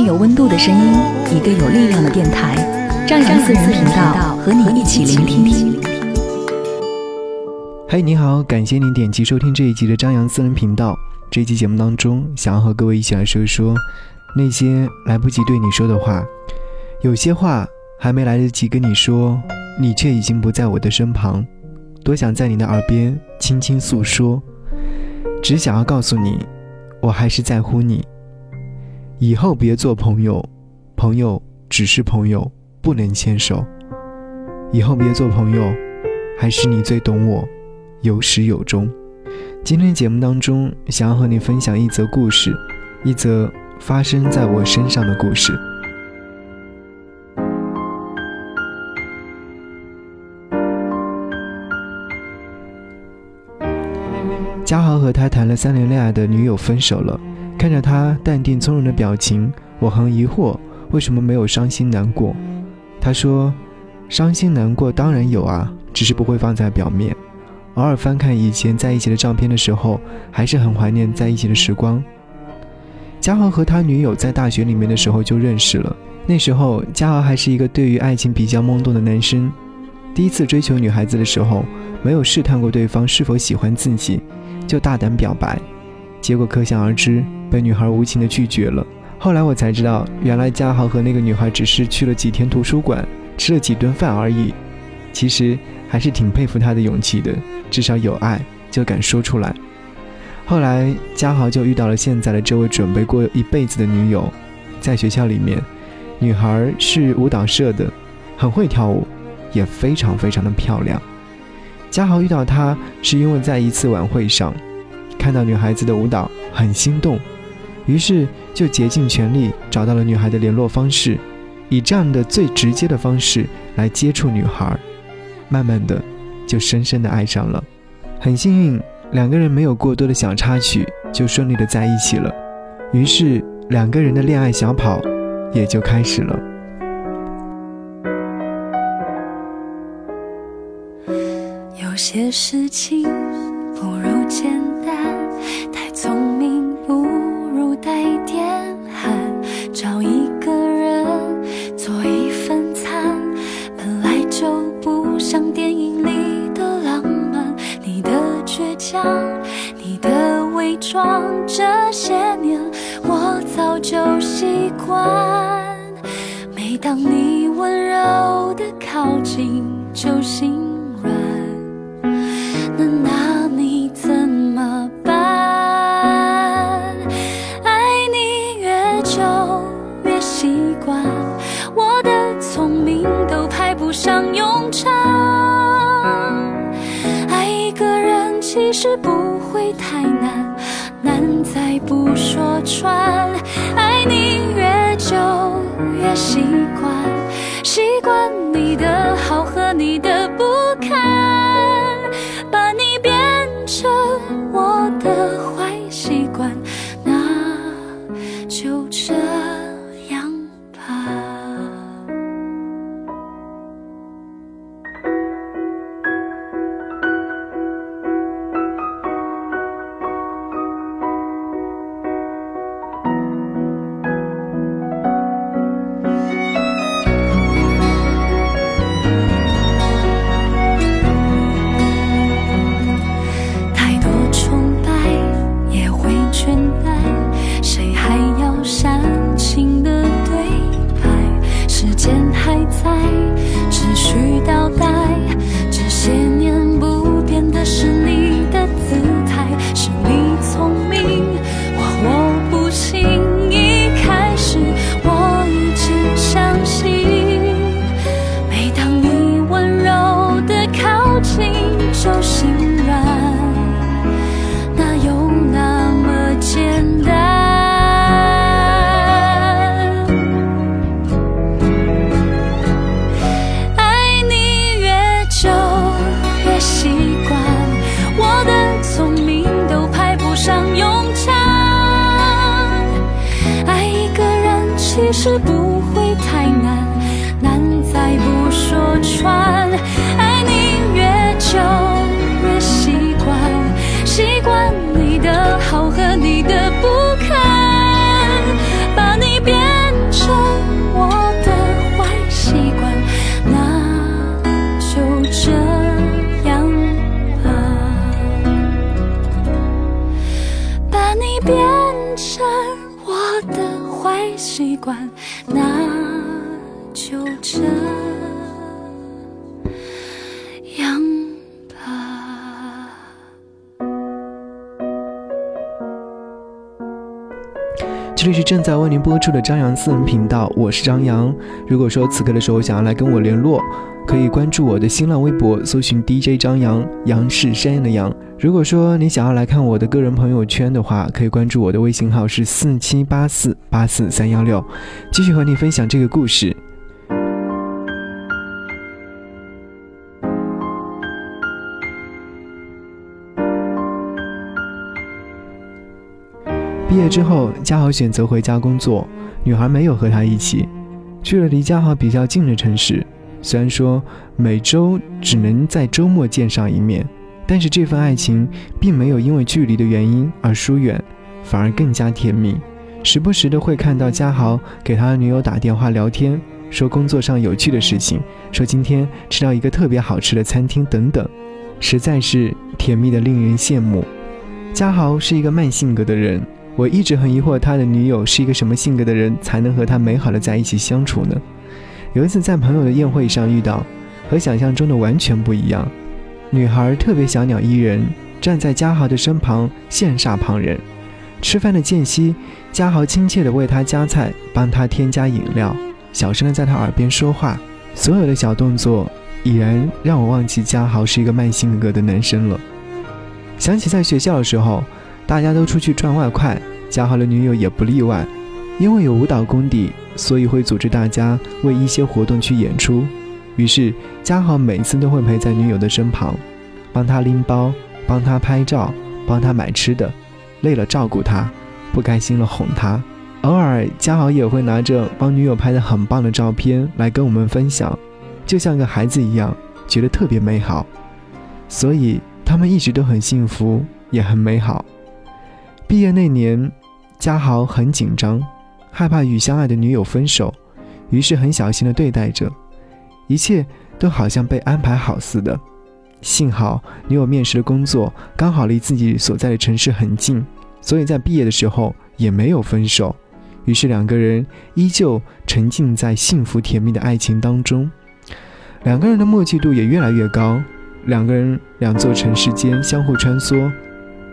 有温度的声音，一个有力量的电台，张扬私人频道和你一起聆听。嘿，你好，感谢您点击收听这一集的张扬私人频道。这期节目当中，想要和各位一起来说一说那些来不及对你说的话。有些话还没来得及跟你说，你却已经不在我的身旁。多想在你的耳边轻轻诉说，只想要告诉你，我还是在乎你。以后别做朋友，朋友只是朋友，不能牵手。以后别做朋友，还是你最懂我，有始有终。今天节目当中，想要和你分享一则故事，一则发生在我身上的故事。嘉豪和他谈了三年恋爱的女友分手了。看着他淡定从容的表情，我很疑惑，为什么没有伤心难过？他说：“伤心难过当然有啊，只是不会放在表面。偶尔翻看以前在一起的照片的时候，还是很怀念在一起的时光。”嘉豪和他女友在大学里面的时候就认识了，那时候嘉豪还是一个对于爱情比较懵懂的男生，第一次追求女孩子的时候，没有试探过对方是否喜欢自己，就大胆表白，结果可想而知。被女孩无情的拒绝了。后来我才知道，原来嘉豪和那个女孩只是去了几天图书馆，吃了几顿饭而已。其实还是挺佩服他的勇气的，至少有爱就敢说出来。后来嘉豪就遇到了现在的这位准备过一辈子的女友，在学校里面，女孩是舞蹈社的，很会跳舞，也非常非常的漂亮。嘉豪遇到她是因为在一次晚会上，看到女孩子的舞蹈很心动。于是就竭尽全力找到了女孩的联络方式，以这样的最直接的方式来接触女孩，慢慢的就深深的爱上了。很幸运，两个人没有过多的小插曲，就顺利的在一起了。于是两个人的恋爱小跑也就开始了。有些事情不如见装，这些年我早就习惯。每当你温柔的靠近，就心软。心。那就这这里是正在为您播出的张扬私人频道，我是张扬。如果说此刻的时候想要来跟我联络，可以关注我的新浪微博，搜寻 DJ 张扬，杨是山羊的羊。如果说你想要来看我的个人朋友圈的话，可以关注我的微信号是四七八四八四三幺六，继续和你分享这个故事。毕业之后，嘉豪选择回家工作，女孩没有和他一起，去了离嘉豪比较近的城市。虽然说每周只能在周末见上一面，但是这份爱情并没有因为距离的原因而疏远，反而更加甜蜜。时不时的会看到嘉豪给他的女友打电话聊天，说工作上有趣的事情，说今天吃到一个特别好吃的餐厅等等，实在是甜蜜的令人羡慕。嘉豪是一个慢性格的人。我一直很疑惑，他的女友是一个什么性格的人，才能和他美好的在一起相处呢？有一次在朋友的宴会上遇到，和想象中的完全不一样。女孩特别小鸟依人，站在嘉豪的身旁，羡煞旁人。吃饭的间隙，嘉豪亲切地为她夹菜，帮她添加饮料，小声地在她耳边说话。所有的小动作，已然让我忘记嘉豪是一个慢性格的男生了。想起在学校的时候。大家都出去赚外快，嘉豪的女友也不例外。因为有舞蹈功底，所以会组织大家为一些活动去演出。于是嘉豪每次都会陪在女友的身旁，帮她拎包，帮她拍照，帮她买吃的。累了照顾她，不开心了哄她。偶尔嘉豪也会拿着帮女友拍的很棒的照片来跟我们分享，就像个孩子一样，觉得特别美好。所以他们一直都很幸福，也很美好。毕业那年，嘉豪很紧张，害怕与相爱的女友分手，于是很小心地对待着，一切都好像被安排好似的。幸好女友面试的工作刚好离自己所在的城市很近，所以在毕业的时候也没有分手。于是两个人依旧沉浸在幸福甜蜜的爱情当中，两个人的默契度也越来越高，两个人两座城市间相互穿梭。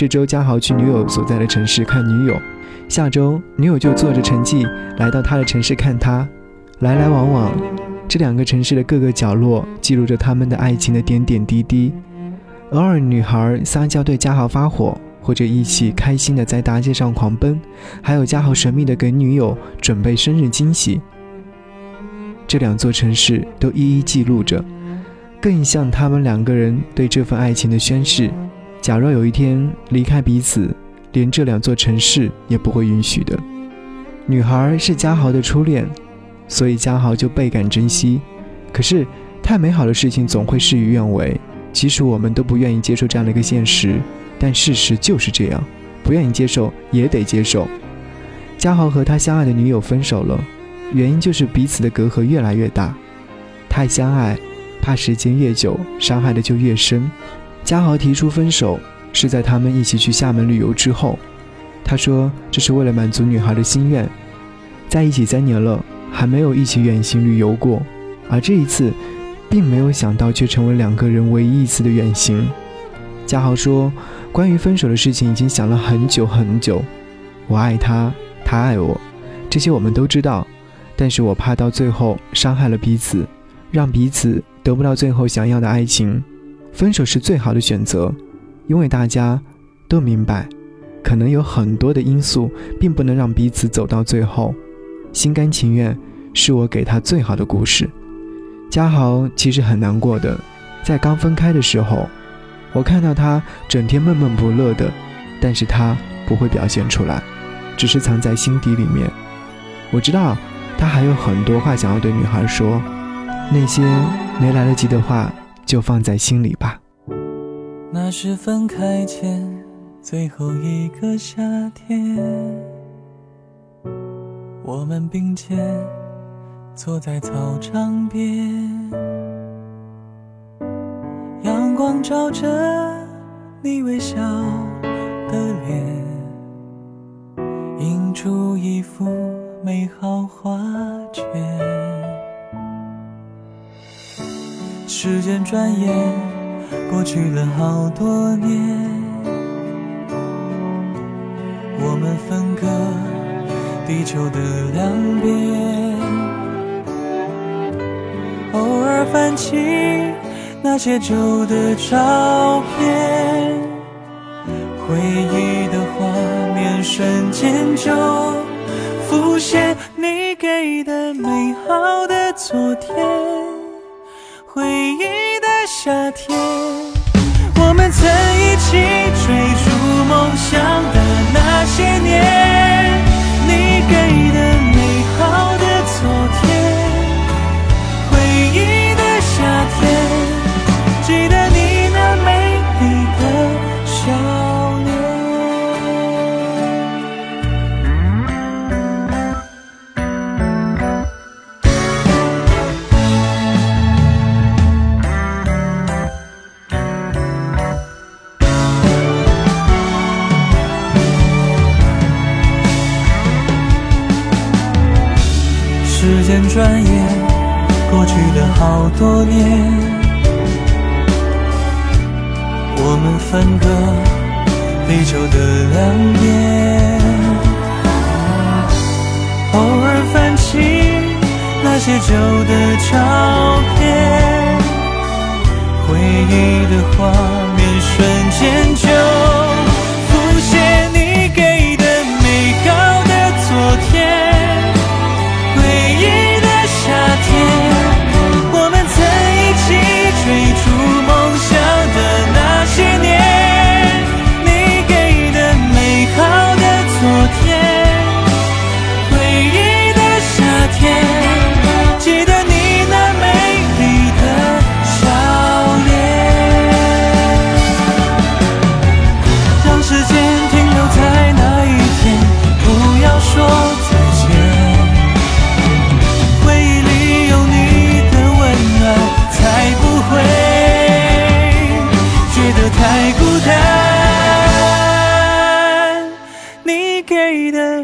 这周嘉豪去女友所在的城市看女友，下周女友就坐着城际来到他的城市看他，来来往往，这两个城市的各个角落记录着他们的爱情的点点滴滴。偶尔女孩撒娇对嘉豪发火，或者一起开心的在大街上狂奔，还有嘉豪神秘的给女友准备生日惊喜。这两座城市都一一记录着，更像他们两个人对这份爱情的宣誓。假若有一天离开彼此，连这两座城市也不会允许的。女孩是嘉豪的初恋，所以嘉豪就倍感珍惜。可是，太美好的事情总会事与愿违，即使我们都不愿意接受这样的一个现实，但事实就是这样，不愿意接受也得接受。嘉豪和他相爱的女友分手了，原因就是彼此的隔阂越来越大。太相爱，怕时间越久，伤害的就越深。嘉豪提出分手是在他们一起去厦门旅游之后，他说这是为了满足女孩的心愿。在一起三年了，还没有一起远行旅游过，而这一次，并没有想到却成为两个人唯一一次的远行。嘉豪说，关于分手的事情已经想了很久很久。我爱他，他爱我，这些我们都知道，但是我怕到最后伤害了彼此，让彼此得不到最后想要的爱情。分手是最好的选择，因为大家都明白，可能有很多的因素并不能让彼此走到最后。心甘情愿是我给他最好的故事。嘉豪其实很难过的，在刚分开的时候，我看到他整天闷闷不乐的，但是他不会表现出来，只是藏在心底里面。我知道他还有很多话想要对女孩说，那些没来得及的话，就放在心里吧。那是分开前最后一个夏天，我们并肩坐在操场边，阳光照着你微笑的脸，映出一幅。美好画卷，时间转眼过去了好多年，我们分隔地球的两边，偶尔翻起那些旧的照片，回忆的画面瞬间就。浮现你给的美好的昨天，回忆的夏天，我们曾一起追逐梦想的那些年，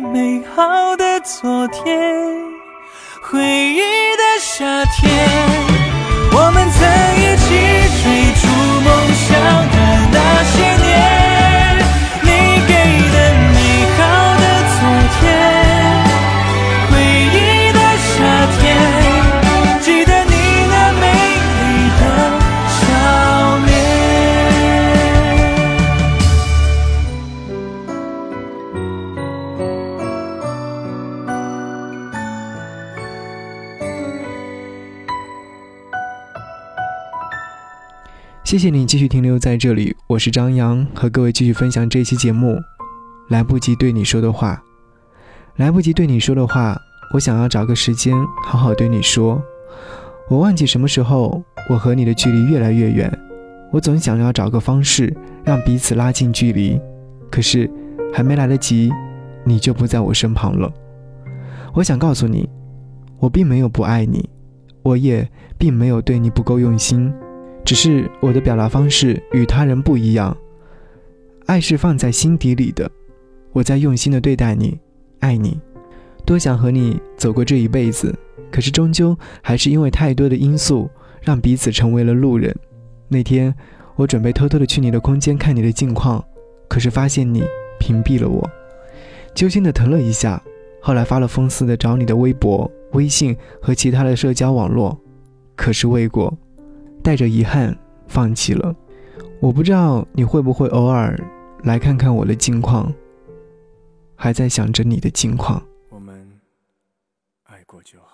美好的昨天回忆的夏天我们曾一起谢谢你继续停留在这里，我是张扬，和各位继续分享这期节目。来不及对你说的话，来不及对你说的话，我想要找个时间好好对你说。我忘记什么时候我和你的距离越来越远，我总想要找个方式让彼此拉近距离，可是还没来得及，你就不在我身旁了。我想告诉你，我并没有不爱你，我也并没有对你不够用心。只是我的表达方式与他人不一样，爱是放在心底里的，我在用心的对待你，爱你，多想和你走过这一辈子，可是终究还是因为太多的因素，让彼此成为了路人。那天我准备偷偷的去你的空间看你的近况，可是发现你屏蔽了我，揪心的疼了一下，后来发了疯似的找你的微博、微信和其他的社交网络，可是未果。带着遗憾放弃了，我不知道你会不会偶尔来看看我的近况，还在想着你的近况。我们爱过就好。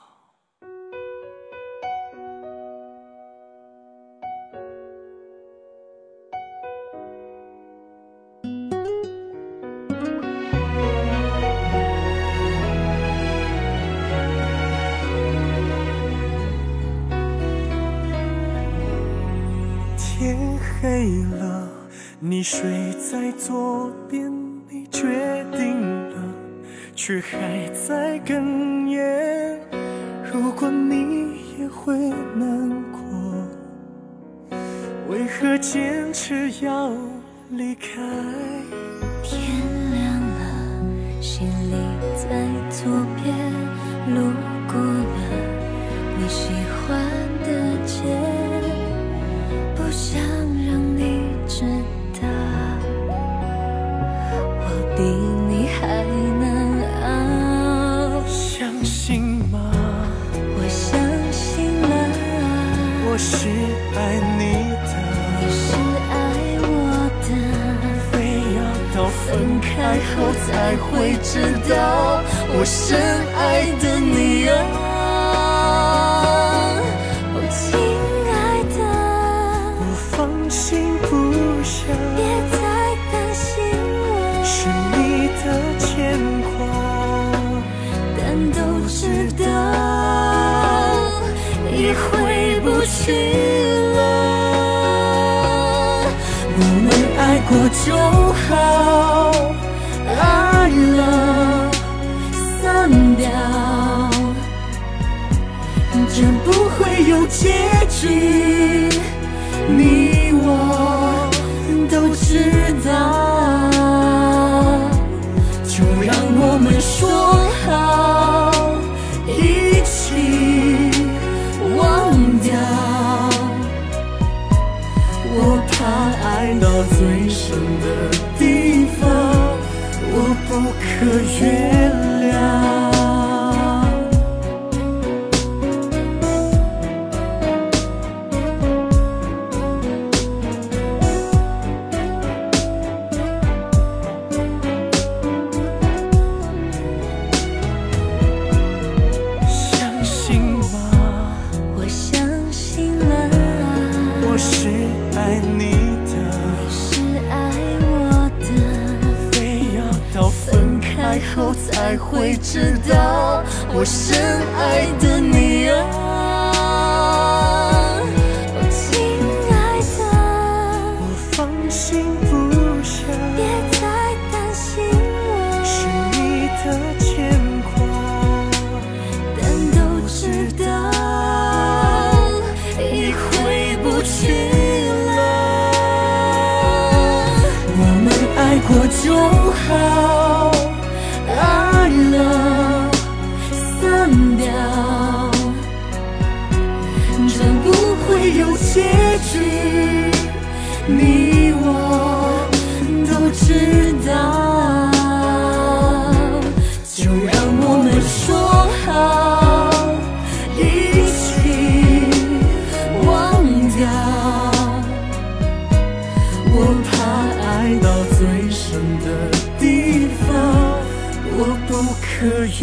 你睡在左边，你决定了，却还在哽咽。如果你也会难过，为何坚持要离开？天去了。我们爱过就好，爱了，散掉，这不会有结局，月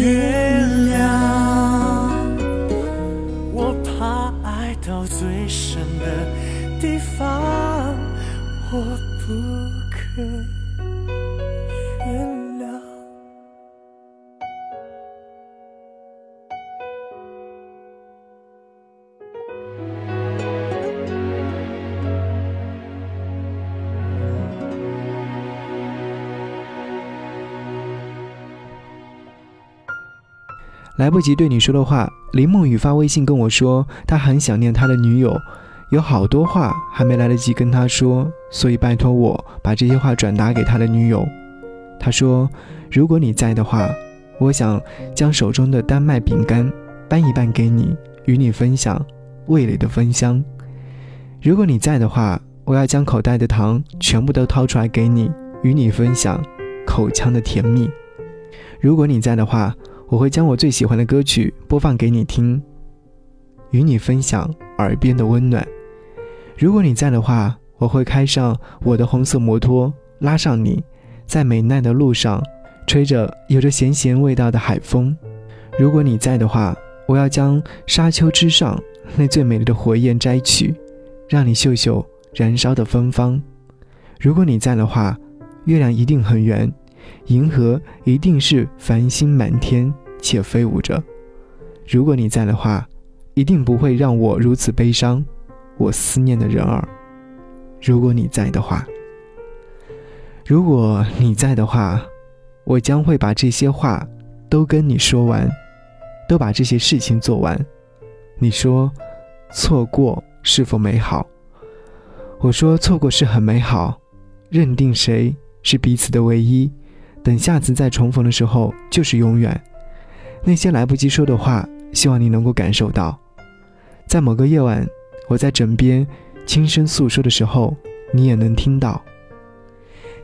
月来不及对你说的话，林梦雨发微信跟我说，他很想念他的女友，有好多话还没来得及跟他说，所以拜托我把这些话转达给他的女友。他说，如果你在的话，我想将手中的丹麦饼干搬一半给你，与你分享味蕾的芬香。如果你在的话，我要将口袋的糖全部都掏出来给你，与你分享口腔的甜蜜。如果你在的话，我会将我最喜欢的歌曲播放给你听，与你分享耳边的温暖。如果你在的话，我会开上我的红色摩托，拉上你，在美奈的路上，吹着有着咸咸味道的海风。如果你在的话，我要将沙丘之上那最美丽的火焰摘取，让你嗅嗅燃烧的芬芳。如果你在的话，月亮一定很圆，银河一定是繁星满天且飞舞着。如果你在的话，一定不会让我如此悲伤。我思念的人儿。如果你在的话，如果你在的话，我将会把这些话都跟你说完，都把这些事情做完。你说，错过是否美好？我说，错过是很美好。认定谁是彼此的唯一，等下次再重逢的时候就是永远。那些来不及说的话，希望你能够感受到。在某个夜晚，我在枕边轻声诉说的时候，你也能听到。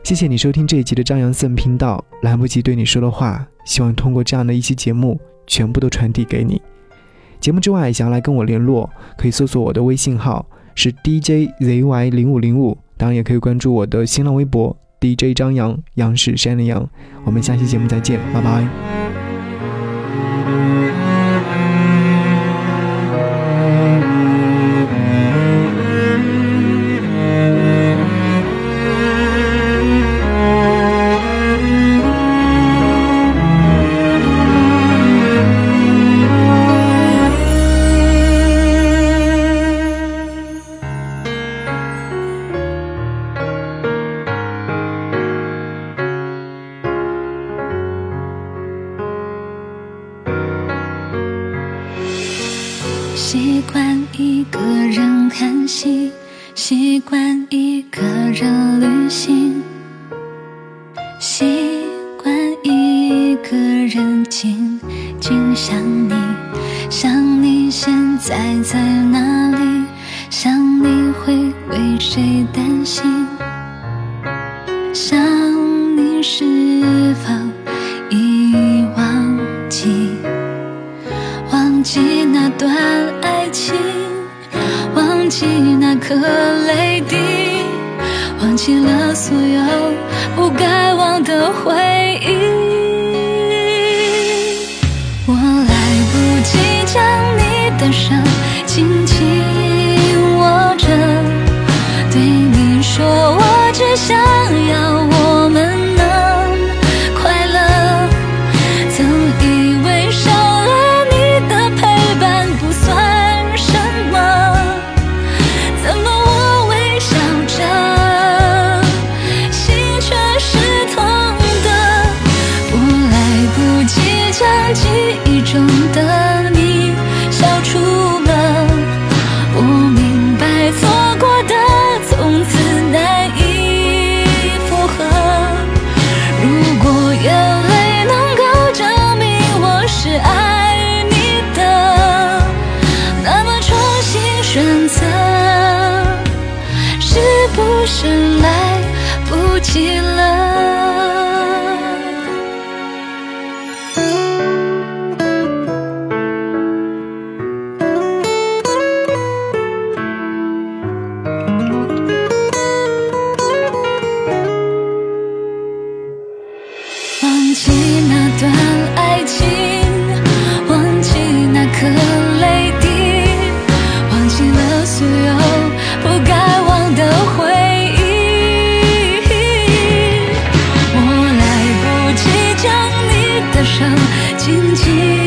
谢谢你收听这一集的张扬森频道。来不及对你说的话，希望通过这样的一期节目，全部都传递给你。节目之外，想要来跟我联络，可以搜索我的微信号是 DJZY 零五零五。当然也可以关注我的新浪微博 DJ 张扬，杨是山的杨。我们下期节目再见，拜拜。忘记那颗泪滴，忘记了所有不该忘的回忆。我来不及将你的手轻轻握着，对你说，我只想要不紧紧